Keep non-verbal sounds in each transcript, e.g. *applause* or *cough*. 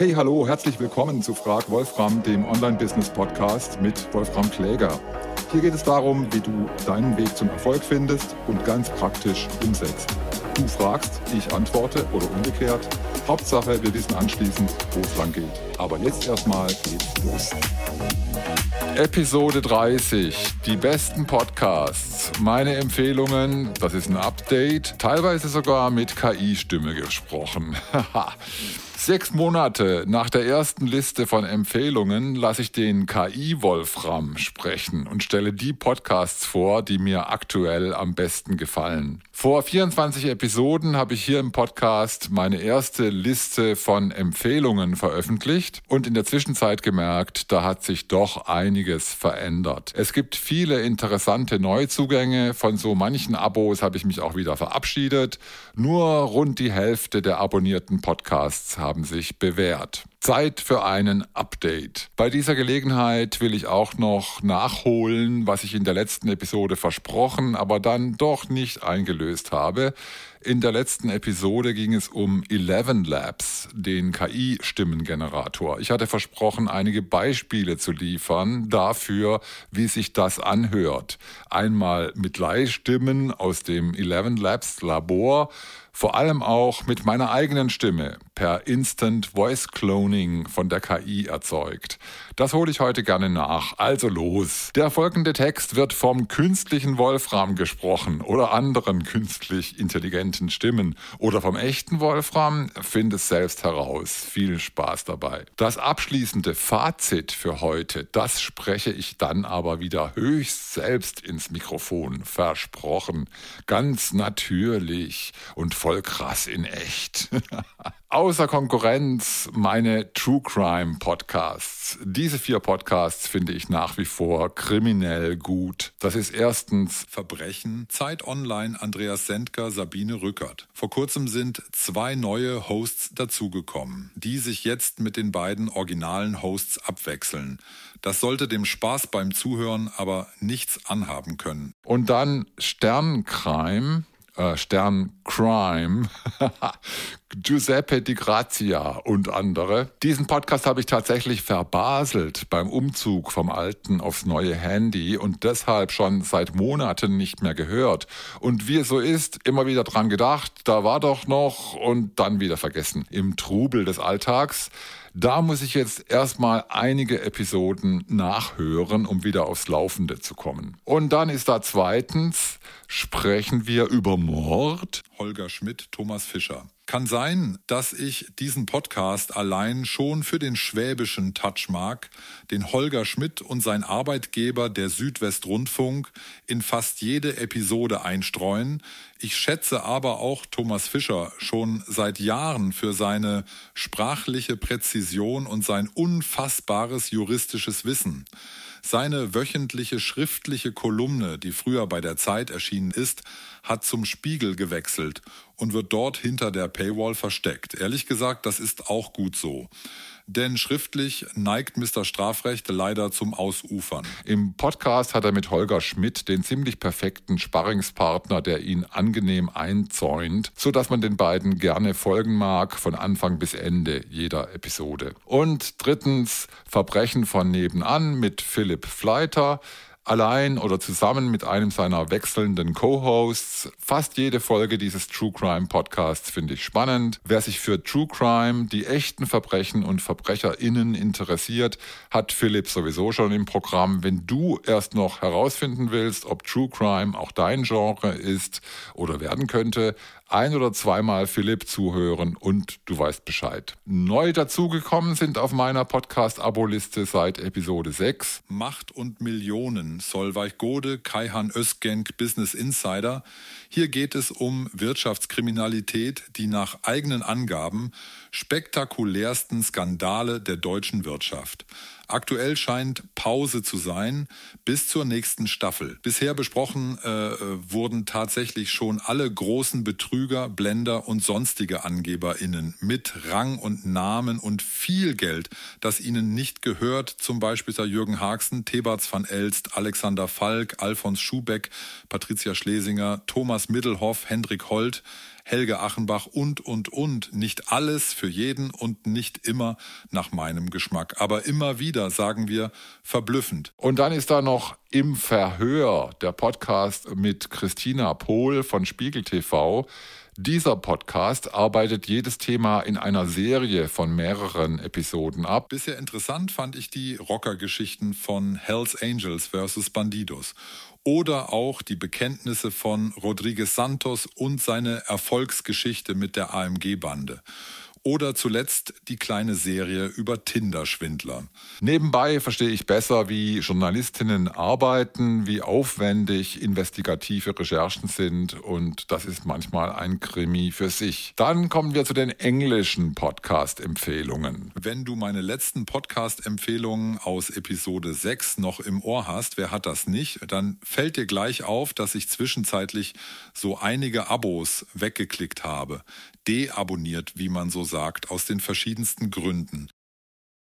Hey, hallo, herzlich willkommen zu Frag Wolfram, dem Online-Business-Podcast mit Wolfram Kläger. Hier geht es darum, wie du deinen Weg zum Erfolg findest und ganz praktisch umsetzt. Du fragst, ich antworte oder umgekehrt. Hauptsache, wir wissen anschließend, wo es lang geht. Aber jetzt erstmal geht's los. Episode 30, die besten Podcasts, meine Empfehlungen, das ist ein Update, teilweise sogar mit KI-Stimme gesprochen. *laughs* Sechs Monate nach der ersten Liste von Empfehlungen lasse ich den KI-Wolfram sprechen und stelle die Podcasts vor, die mir aktuell am besten gefallen. Vor 24 Episoden habe ich hier im Podcast meine erste Liste von Empfehlungen veröffentlicht und in der Zwischenzeit gemerkt, da hat sich doch einiges verändert. Es gibt viele interessante Neuzugänge, von so manchen Abos habe ich mich auch wieder verabschiedet. Nur rund die Hälfte der abonnierten Podcasts haben haben sich bewährt. Zeit für einen Update. Bei dieser Gelegenheit will ich auch noch nachholen, was ich in der letzten Episode versprochen, aber dann doch nicht eingelöst habe. In der letzten Episode ging es um Eleven Labs, den KI-Stimmengenerator. Ich hatte versprochen, einige Beispiele zu liefern dafür, wie sich das anhört. Einmal mit Leihstimmen aus dem Eleven Labs Labor, vor allem auch mit meiner eigenen Stimme per Instant Voice Cloning von der KI erzeugt. Das hole ich heute gerne nach. Also los. Der folgende Text wird vom künstlichen Wolfram gesprochen oder anderen künstlich intelligenten Stimmen oder vom echten Wolfram. Find es selbst heraus. Viel Spaß dabei. Das abschließende Fazit für heute, das spreche ich dann aber wieder höchst selbst ins Mikrofon. Versprochen. Ganz natürlich und voll krass in echt. *laughs* Außer Konkurrenz meine True Crime Podcasts. Diese vier Podcasts finde ich nach wie vor kriminell gut. Das ist erstens Verbrechen, Zeit Online, Andreas Sendker, Sabine Rückert. Vor kurzem sind zwei neue Hosts dazugekommen, die sich jetzt mit den beiden originalen Hosts abwechseln. Das sollte dem Spaß beim Zuhören aber nichts anhaben können. Und dann Sterncrime äh, Stern Crime, *laughs* Giuseppe Di Grazia und andere. Diesen Podcast habe ich tatsächlich verbaselt beim Umzug vom alten aufs neue Handy und deshalb schon seit Monaten nicht mehr gehört. Und wie es so ist, immer wieder dran gedacht, da war doch noch und dann wieder vergessen. Im Trubel des Alltags da muss ich jetzt erstmal einige Episoden nachhören, um wieder aufs Laufende zu kommen. Und dann ist da zweitens, sprechen wir über Mord? Holger Schmidt, Thomas Fischer. Kann sein, dass ich diesen Podcast allein schon für den schwäbischen Touch mag, den Holger Schmidt und sein Arbeitgeber der Südwestrundfunk in fast jede Episode einstreuen. Ich schätze aber auch Thomas Fischer schon seit Jahren für seine sprachliche Präzision und sein unfassbares juristisches Wissen. Seine wöchentliche schriftliche Kolumne, die früher bei der Zeit erschienen ist, hat zum Spiegel gewechselt und wird dort hinter der Paywall versteckt. Ehrlich gesagt, das ist auch gut so denn schriftlich neigt Mr. Strafrecht leider zum Ausufern. Im Podcast hat er mit Holger Schmidt den ziemlich perfekten Sparringspartner, der ihn angenehm einzäunt, sodass man den beiden gerne folgen mag, von Anfang bis Ende jeder Episode. Und drittens Verbrechen von nebenan mit Philipp Fleiter allein oder zusammen mit einem seiner wechselnden Co-Hosts. Fast jede Folge dieses True Crime Podcasts finde ich spannend. Wer sich für True Crime, die echten Verbrechen und VerbrecherInnen interessiert, hat Philipp sowieso schon im Programm. Wenn du erst noch herausfinden willst, ob True Crime auch dein Genre ist oder werden könnte, ein oder zweimal Philipp zuhören und du weißt Bescheid. Neu dazugekommen sind auf meiner Podcast-Abo-Liste seit Episode 6 Macht und Millionen, Solveig Gode, Kaihan Özgenk, Business Insider. Hier geht es um Wirtschaftskriminalität, die nach eigenen Angaben spektakulärsten Skandale der deutschen Wirtschaft. Aktuell scheint Pause zu sein bis zur nächsten Staffel. Bisher besprochen äh, wurden tatsächlich schon alle großen Betrüger, Blender und sonstige AngeberInnen mit Rang und Namen und viel Geld, das ihnen nicht gehört, zum Beispiel Jürgen Haxen, Thebats van Elst, Alexander Falk, Alfons Schubeck, Patricia Schlesinger, Thomas Middelhoff, Hendrik Holt, Helge Achenbach und, und, und. Nicht alles für jeden und nicht immer nach meinem Geschmack. Aber immer wieder sagen wir verblüffend. Und dann ist da noch im Verhör der Podcast mit Christina Pohl von Spiegel TV. Dieser Podcast arbeitet jedes Thema in einer Serie von mehreren Episoden ab. Bisher interessant fand ich die Rockergeschichten von Hells Angels vs. Bandidos oder auch die Bekenntnisse von Rodriguez Santos und seine Erfolgsgeschichte mit der AMG-Bande. Oder zuletzt die kleine Serie über Tinder-Schwindler. Nebenbei verstehe ich besser, wie Journalistinnen arbeiten, wie aufwendig investigative Recherchen sind und das ist manchmal ein Krimi für sich. Dann kommen wir zu den englischen Podcast-Empfehlungen. Wenn du meine letzten Podcast-Empfehlungen aus Episode 6 noch im Ohr hast, wer hat das nicht, dann fällt dir gleich auf, dass ich zwischenzeitlich so einige Abos weggeklickt habe deabonniert, wie man so sagt, aus den verschiedensten Gründen.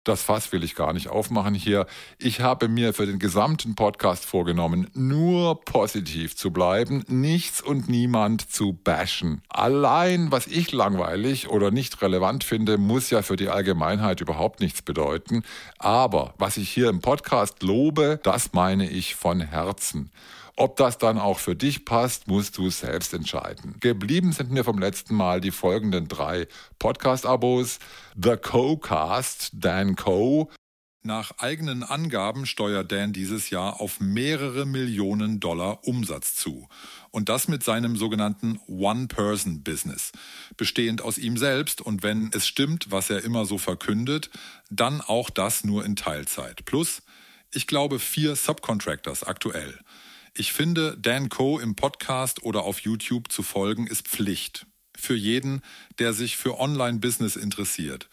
Das Fass will ich gar nicht aufmachen hier. Ich habe mir für den gesamten Podcast vorgenommen, nur positiv zu bleiben, nichts und niemand zu bashen. Allein, was ich langweilig oder nicht relevant finde, muss ja für die Allgemeinheit überhaupt nichts bedeuten. Aber was ich hier im Podcast lobe, das meine ich von Herzen. Ob das dann auch für dich passt, musst du selbst entscheiden. Geblieben sind mir vom letzten Mal die folgenden drei Podcast-Abos. The Co-Cast, Dan Co. Nach eigenen Angaben steuert Dan dieses Jahr auf mehrere Millionen Dollar Umsatz zu. Und das mit seinem sogenannten One-Person-Business, bestehend aus ihm selbst und wenn es stimmt, was er immer so verkündet, dann auch das nur in Teilzeit. Plus, ich glaube, vier Subcontractors aktuell. Ich finde, Dan Co. im Podcast oder auf YouTube zu folgen ist Pflicht. Für jeden, der sich für Online-Business interessiert.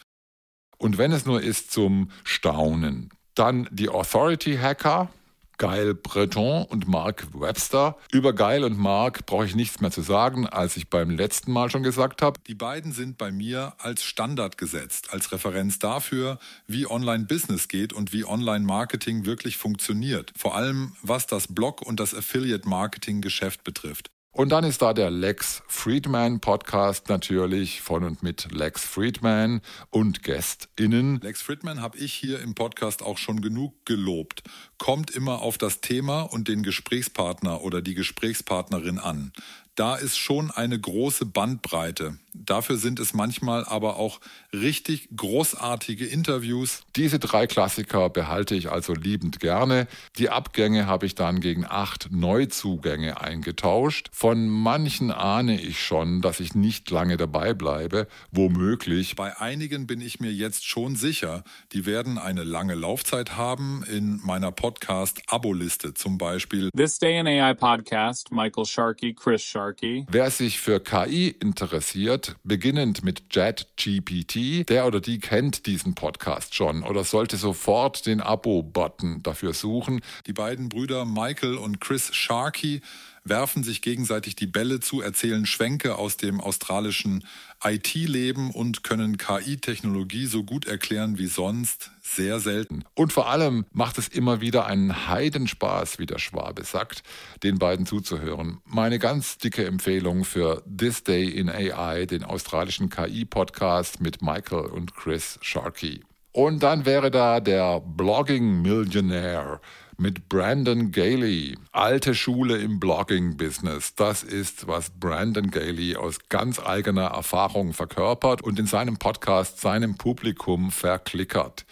Und wenn es nur ist zum Staunen. Dann die Authority Hacker, Geil Breton und Mark Webster. Über Geil und Mark brauche ich nichts mehr zu sagen, als ich beim letzten Mal schon gesagt habe. Die beiden sind bei mir als Standard gesetzt, als Referenz dafür, wie Online-Business geht und wie Online-Marketing wirklich funktioniert. Vor allem was das Blog und das Affiliate-Marketing-Geschäft betrifft. Und dann ist da der Lex Friedman Podcast natürlich von und mit Lex Friedman und GästInnen. Lex Friedman habe ich hier im Podcast auch schon genug gelobt. Kommt immer auf das Thema und den Gesprächspartner oder die Gesprächspartnerin an da ist schon eine große Bandbreite. Dafür sind es manchmal aber auch richtig großartige Interviews. Diese drei Klassiker behalte ich also liebend gerne. Die Abgänge habe ich dann gegen acht Neuzugänge eingetauscht. Von manchen ahne ich schon, dass ich nicht lange dabei bleibe, womöglich. Bei einigen bin ich mir jetzt schon sicher, die werden eine lange Laufzeit haben. In meiner Podcast-Abo-Liste zum Beispiel. This Day in AI Podcast, Michael Sharkey, Chris Sharkey. Sharkey. Wer sich für KI interessiert, beginnend mit JetGPT, der oder die kennt diesen Podcast schon oder sollte sofort den Abo-Button dafür suchen. Die beiden Brüder Michael und Chris Sharkey werfen sich gegenseitig die Bälle zu, erzählen Schwenke aus dem australischen IT-Leben und können KI-Technologie so gut erklären wie sonst sehr selten. Und vor allem macht es immer wieder einen Heidenspaß, wie der Schwabe sagt, den beiden zuzuhören. Meine ganz dicke Empfehlung für This Day in AI, den australischen KI-Podcast mit Michael und Chris Sharkey. Und dann wäre da der Blogging Millionaire mit Brandon Gailey. Alte Schule im Blogging-Business. Das ist, was Brandon Gailey aus ganz eigener Erfahrung verkörpert und in seinem Podcast seinem Publikum verklickert.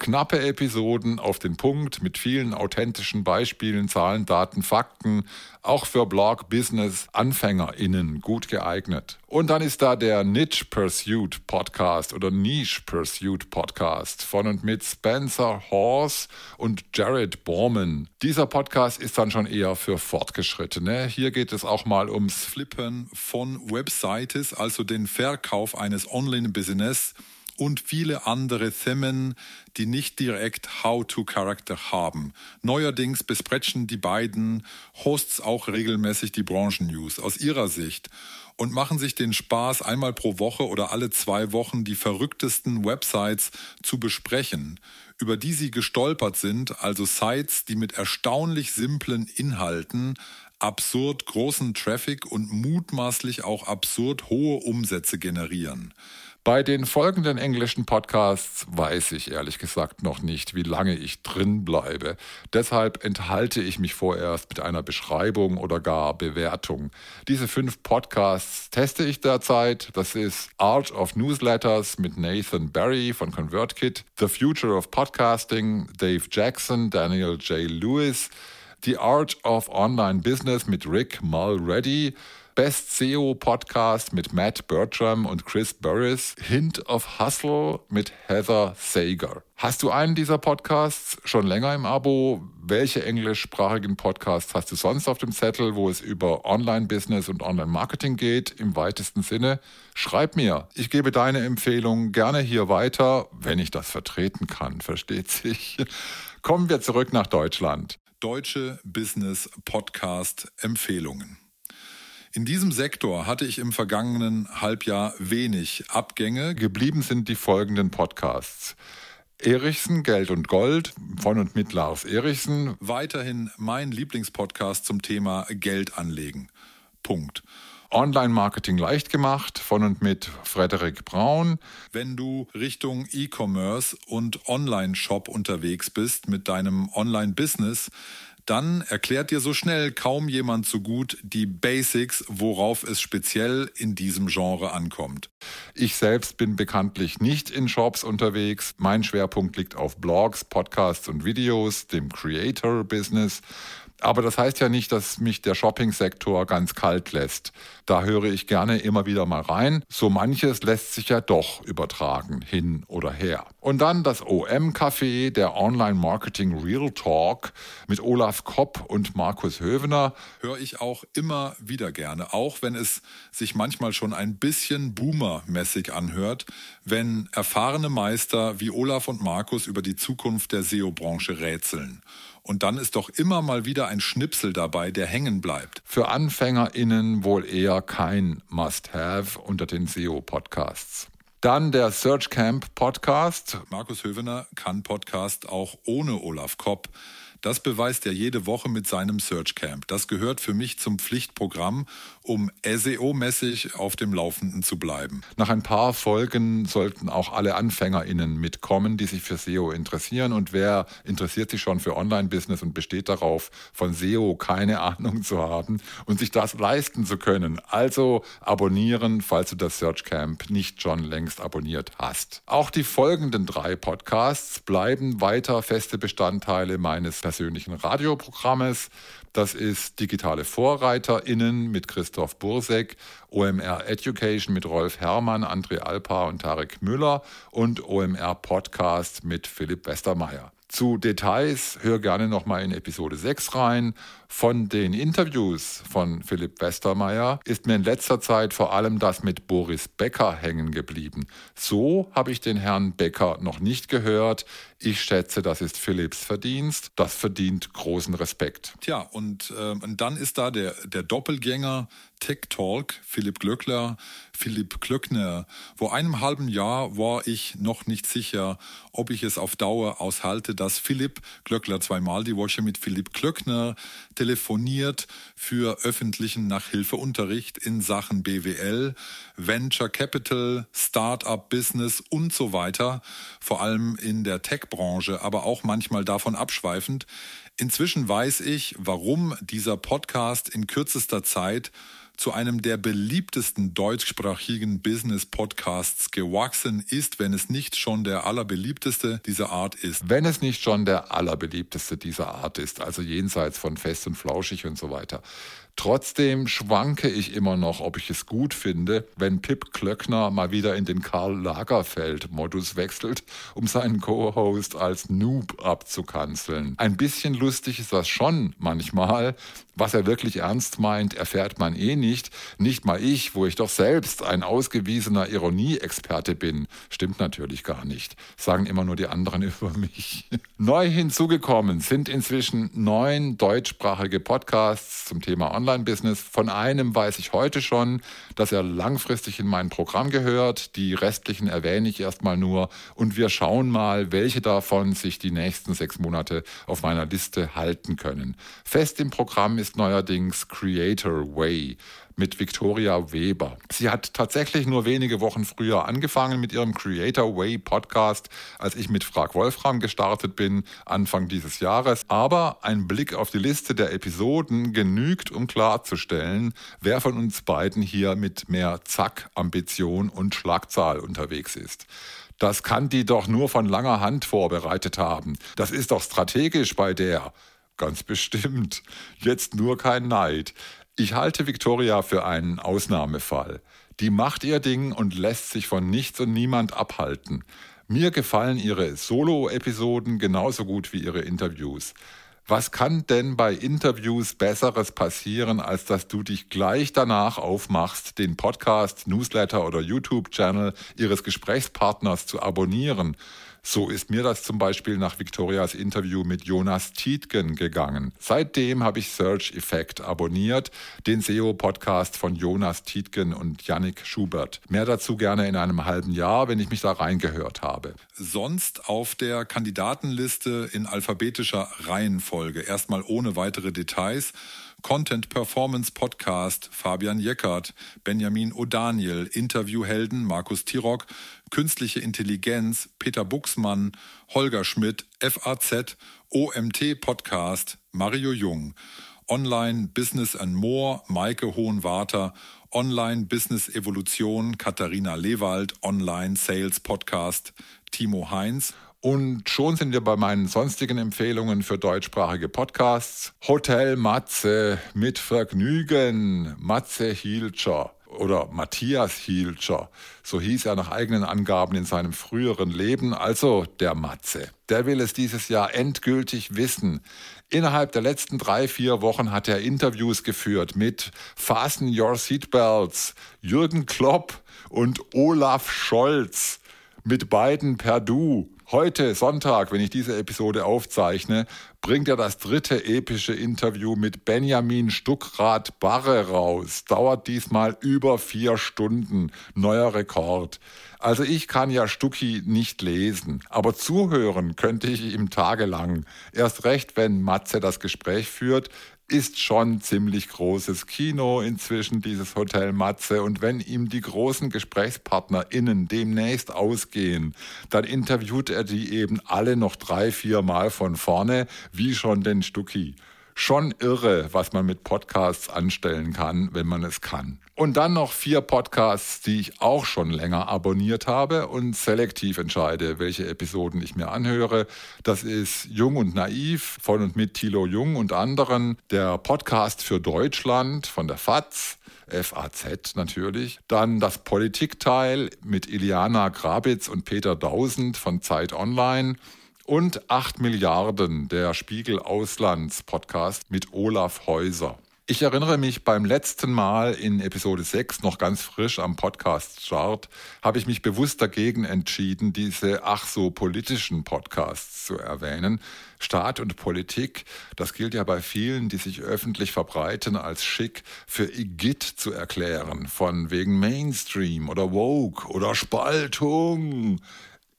Knappe Episoden auf den Punkt mit vielen authentischen Beispielen, Zahlen, Daten, Fakten, auch für Blog Business AnfängerInnen gut geeignet. Und dann ist da der Niche Pursuit Podcast oder Niche Pursuit Podcast von und mit Spencer Horse und Jared Borman. Dieser Podcast ist dann schon eher für Fortgeschrittene. Hier geht es auch mal ums Flippen von Websites, also den Verkauf eines Online-Business und viele andere Themen, die nicht direkt How-to-Charakter haben. Neuerdings besprechen die beiden Hosts auch regelmäßig die Branchennews aus ihrer Sicht und machen sich den Spaß, einmal pro Woche oder alle zwei Wochen die verrücktesten Websites zu besprechen, über die sie gestolpert sind, also Sites, die mit erstaunlich simplen Inhalten absurd großen Traffic und mutmaßlich auch absurd hohe Umsätze generieren. Bei den folgenden englischen Podcasts weiß ich ehrlich gesagt noch nicht, wie lange ich drin bleibe. Deshalb enthalte ich mich vorerst mit einer Beschreibung oder gar Bewertung. Diese fünf Podcasts teste ich derzeit. Das ist Art of Newsletters mit Nathan Barry von ConvertKit, The Future of Podcasting, Dave Jackson, Daniel J. Lewis, The Art of Online Business mit Rick Mulready, Best SEO Podcast mit Matt Bertram und Chris Burris, Hint of Hustle mit Heather Sager. Hast du einen dieser Podcasts schon länger im Abo? Welche englischsprachigen Podcasts hast du sonst auf dem Zettel, wo es über Online-Business und Online-Marketing geht, im weitesten Sinne? Schreib mir. Ich gebe deine Empfehlung gerne hier weiter, wenn ich das vertreten kann, *laughs* versteht sich. Kommen wir zurück nach Deutschland. Deutsche Business Podcast Empfehlungen. In diesem Sektor hatte ich im vergangenen Halbjahr wenig Abgänge. Geblieben sind die folgenden Podcasts. Erichsen, Geld und Gold von und mit Lars Erichsen. Weiterhin mein Lieblingspodcast zum Thema Geld anlegen. Punkt. Online-Marketing leicht gemacht von und mit Frederik Braun. Wenn du Richtung E-Commerce und Online-Shop unterwegs bist mit deinem Online-Business, dann erklärt dir so schnell kaum jemand so gut die Basics, worauf es speziell in diesem Genre ankommt. Ich selbst bin bekanntlich nicht in Shops unterwegs. Mein Schwerpunkt liegt auf Blogs, Podcasts und Videos, dem Creator-Business. Aber das heißt ja nicht, dass mich der Shopping-Sektor ganz kalt lässt. Da höre ich gerne immer wieder mal rein. So manches lässt sich ja doch übertragen, hin oder her. Und dann das OM-Café, der Online-Marketing Real Talk mit Olaf Kopp und Markus Hövener, höre ich auch immer wieder gerne, auch wenn es sich manchmal schon ein bisschen boomermäßig anhört, wenn erfahrene Meister wie Olaf und Markus über die Zukunft der SEO-Branche rätseln. Und dann ist doch immer mal wieder ein Schnipsel dabei, der hängen bleibt. Für AnfängerInnen wohl eher kein Must-Have unter den SEO-Podcasts. Dann der Search Camp Podcast. Markus Hövener kann Podcast auch ohne Olaf Kopp. Das beweist er jede Woche mit seinem Search Camp. Das gehört für mich zum Pflichtprogramm, um SEO-mäßig auf dem Laufenden zu bleiben. Nach ein paar Folgen sollten auch alle AnfängerInnen mitkommen, die sich für SEO interessieren. Und wer interessiert sich schon für Online-Business und besteht darauf, von SEO keine Ahnung zu haben und sich das leisten zu können? Also abonnieren, falls du das Search Camp nicht schon längst abonniert hast. Auch die folgenden drei Podcasts bleiben weiter feste Bestandteile meines persönlichen Radioprogrammes. Das ist Digitale VorreiterInnen mit Christoph Bursek, OMR Education mit Rolf Herrmann, André Alpa und Tarek Müller und OMR Podcast mit Philipp Westermeier. Zu Details hör gerne nochmal in Episode 6 rein. Von den Interviews von Philipp Westermeier ist mir in letzter Zeit vor allem das mit Boris Becker hängen geblieben. So habe ich den Herrn Becker noch nicht gehört. Ich schätze, das ist Philipps Verdienst. Das verdient großen Respekt. Tja, und, äh, und dann ist da der, der Doppelgänger Tech Talk, Philipp Glöckler, Philipp Klöckner. Vor einem halben Jahr war ich noch nicht sicher, ob ich es auf Dauer aushalte, dass Philipp Glöckler zweimal die Woche mit Philipp Klöckner telefoniert für öffentlichen Nachhilfeunterricht in Sachen BWL, Venture Capital, Startup Business und so weiter, vor allem in der Tech-Branche, aber auch manchmal davon abschweifend. Inzwischen weiß ich, warum dieser Podcast in kürzester Zeit zu einem der beliebtesten deutschsprachigen Business-Podcasts gewachsen ist, wenn es nicht schon der allerbeliebteste dieser Art ist. Wenn es nicht schon der allerbeliebteste dieser Art ist, also jenseits von fest und flauschig und so weiter. Trotzdem schwanke ich immer noch, ob ich es gut finde, wenn Pip Klöckner mal wieder in den Karl Lagerfeld-Modus wechselt, um seinen Co-Host als Noob abzukanzeln. Ein bisschen lustig ist das schon manchmal, Was er wirklich ernst meint, erfährt man eh nicht. Nicht mal ich, wo ich doch selbst ein ausgewiesener Ironie-Experte bin. Stimmt natürlich gar nicht. Sagen immer nur die anderen *laughs* über mich. Neu hinzugekommen sind inzwischen neun deutschsprachige Podcasts zum Thema Online-Business. Von einem weiß ich heute schon, dass er langfristig in mein Programm gehört. Die restlichen erwähne ich erstmal nur und wir schauen mal, welche davon sich die nächsten sechs Monate auf meiner Liste halten können. Fest im Programm ist neuerdings Creator Way mit Victoria Weber. Sie hat tatsächlich nur wenige Wochen früher angefangen mit ihrem Creator Way Podcast, als ich mit Frag Wolfram gestartet bin, Anfang dieses Jahres. Aber ein Blick auf die Liste der Episoden genügt, um klarzustellen, wer von uns beiden hier mit mehr Zack, Ambition und Schlagzahl unterwegs ist. Das kann die doch nur von langer Hand vorbereitet haben. Das ist doch strategisch bei der. Ganz bestimmt. Jetzt nur kein Neid. Ich halte Victoria für einen Ausnahmefall. Die macht ihr Ding und lässt sich von nichts und niemand abhalten. Mir gefallen ihre Solo-Episoden genauso gut wie ihre Interviews. Was kann denn bei Interviews Besseres passieren, als dass du dich gleich danach aufmachst, den Podcast, Newsletter oder YouTube-Channel ihres Gesprächspartners zu abonnieren? So ist mir das zum Beispiel nach Victorias Interview mit Jonas Tietgen gegangen. Seitdem habe ich Search Effect abonniert, den SEO-Podcast von Jonas Tietgen und Yannick Schubert. Mehr dazu gerne in einem halben Jahr, wenn ich mich da reingehört habe. Sonst auf der Kandidatenliste in alphabetischer Reihenfolge, erstmal ohne weitere Details. Content Performance Podcast Fabian Jeckert, Benjamin O'Daniel, Interviewhelden Markus Tirock, Künstliche Intelligenz Peter Buxmann, Holger Schmidt, FAZ, OMT Podcast Mario Jung, Online Business and More Maike Hohenwarter, Online Business Evolution Katharina Lewald, Online Sales Podcast Timo Heinz und schon sind wir bei meinen sonstigen Empfehlungen für deutschsprachige Podcasts. Hotel Matze mit Vergnügen, Matze Hielscher oder Matthias Hielscher, so hieß er nach eigenen Angaben in seinem früheren Leben, also der Matze. Der will es dieses Jahr endgültig wissen. Innerhalb der letzten drei, vier Wochen hat er Interviews geführt mit Fasten Your Seatbelts, Jürgen Klopp und Olaf Scholz. Mit beiden per Du. Heute, Sonntag, wenn ich diese Episode aufzeichne, bringt er das dritte epische Interview mit Benjamin Stuckrad-Barre raus. Dauert diesmal über vier Stunden. Neuer Rekord. Also ich kann ja Stucki nicht lesen, aber zuhören könnte ich ihm tagelang. Erst recht, wenn Matze das Gespräch führt, ist schon ziemlich großes Kino inzwischen, dieses Hotel Matze. Und wenn ihm die großen GesprächspartnerInnen demnächst ausgehen, dann interviewt er die eben alle noch drei, vier Mal von vorne, wie schon den Stucki schon irre, was man mit Podcasts anstellen kann, wenn man es kann. Und dann noch vier Podcasts, die ich auch schon länger abonniert habe und selektiv entscheide, welche Episoden ich mir anhöre. Das ist Jung und Naiv von und mit Thilo Jung und anderen, der Podcast für Deutschland von der FAZ. FAZ natürlich. Dann das Politikteil mit Iliana Grabitz und Peter Dausend von Zeit Online und 8 Milliarden, der Spiegel Auslands Podcast mit Olaf Häuser. Ich erinnere mich beim letzten Mal in Episode 6, noch ganz frisch am Podcast-Chart, habe ich mich bewusst dagegen entschieden, diese ach so politischen Podcasts zu erwähnen. Staat und Politik, das gilt ja bei vielen, die sich öffentlich verbreiten, als schick für Igitt zu erklären, von wegen Mainstream oder Woke oder Spaltung.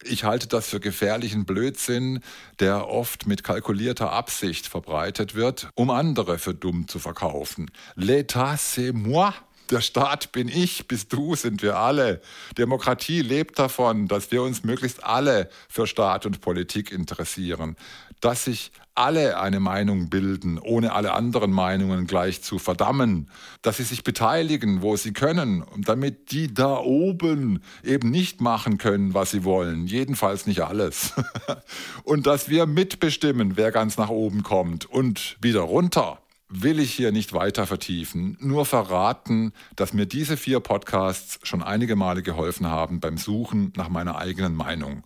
Ich halte das für gefährlichen Blödsinn, der oft mit kalkulierter Absicht verbreitet wird, um andere für dumm zu verkaufen. L'état c'est moi. Der Staat bin ich, bist du, sind wir alle. Demokratie lebt davon, dass wir uns möglichst alle für Staat und Politik interessieren, dass sich alle eine Meinung bilden, ohne alle anderen Meinungen gleich zu verdammen, dass sie sich beteiligen, wo sie können, damit die da oben eben nicht machen können, was sie wollen, jedenfalls nicht alles. *laughs* und dass wir mitbestimmen, wer ganz nach oben kommt und wieder runter will ich hier nicht weiter vertiefen, nur verraten, dass mir diese vier Podcasts schon einige Male geholfen haben beim Suchen nach meiner eigenen Meinung.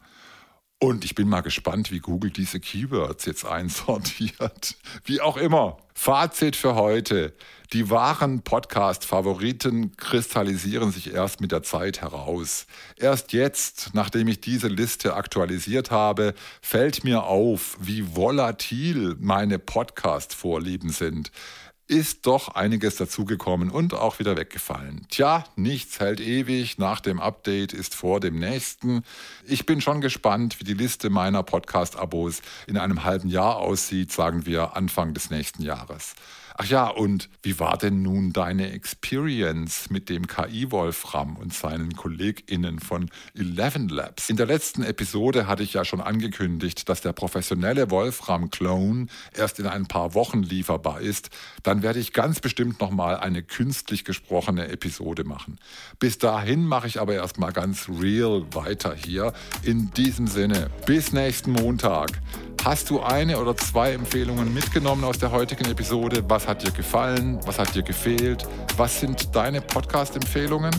Und ich bin mal gespannt, wie Google diese Keywords jetzt einsortiert. *laughs* Wie auch immer. Fazit für heute. Die wahren Podcast-Favoriten kristallisieren sich erst mit der Zeit heraus. Erst jetzt, nachdem ich diese Liste aktualisiert habe, fällt mir auf, wie volatil meine Podcast-Vorlieben sind ist doch einiges dazugekommen und auch wieder weggefallen. Tja, nichts hält ewig, nach dem Update ist vor dem nächsten. Ich bin schon gespannt, wie die Liste meiner Podcast-Abos in einem halben Jahr aussieht, sagen wir Anfang des nächsten Jahres. Ach ja, und wie war denn nun deine Experience mit dem KI-Wolfram und seinen KollegInnen von Eleven Labs? In der letzten Episode hatte ich ja schon angekündigt, dass der professionelle Wolfram-Clone erst in ein paar Wochen lieferbar ist. Dann werde ich ganz bestimmt nochmal eine künstlich gesprochene Episode machen. Bis dahin mache ich aber erstmal ganz real weiter hier. In diesem Sinne, bis nächsten Montag. Hast du eine oder zwei Empfehlungen mitgenommen aus der heutigen Episode? Hat dir gefallen? Was hat dir gefehlt? Was sind deine Podcast-Empfehlungen?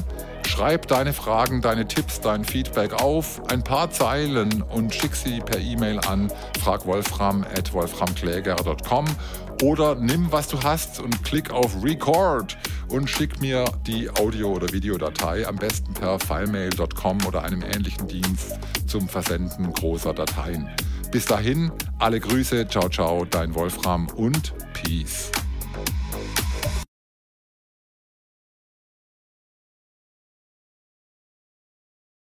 Schreib deine Fragen, deine Tipps, dein Feedback auf, ein paar Zeilen und schick sie per E-Mail an fragwolfram.wolframkläger.com oder nimm, was du hast und klick auf Record und schick mir die Audio- oder Videodatei, am besten per filemail.com oder einem ähnlichen Dienst zum Versenden großer Dateien. Bis dahin, alle Grüße, ciao, ciao, dein Wolfram und Peace.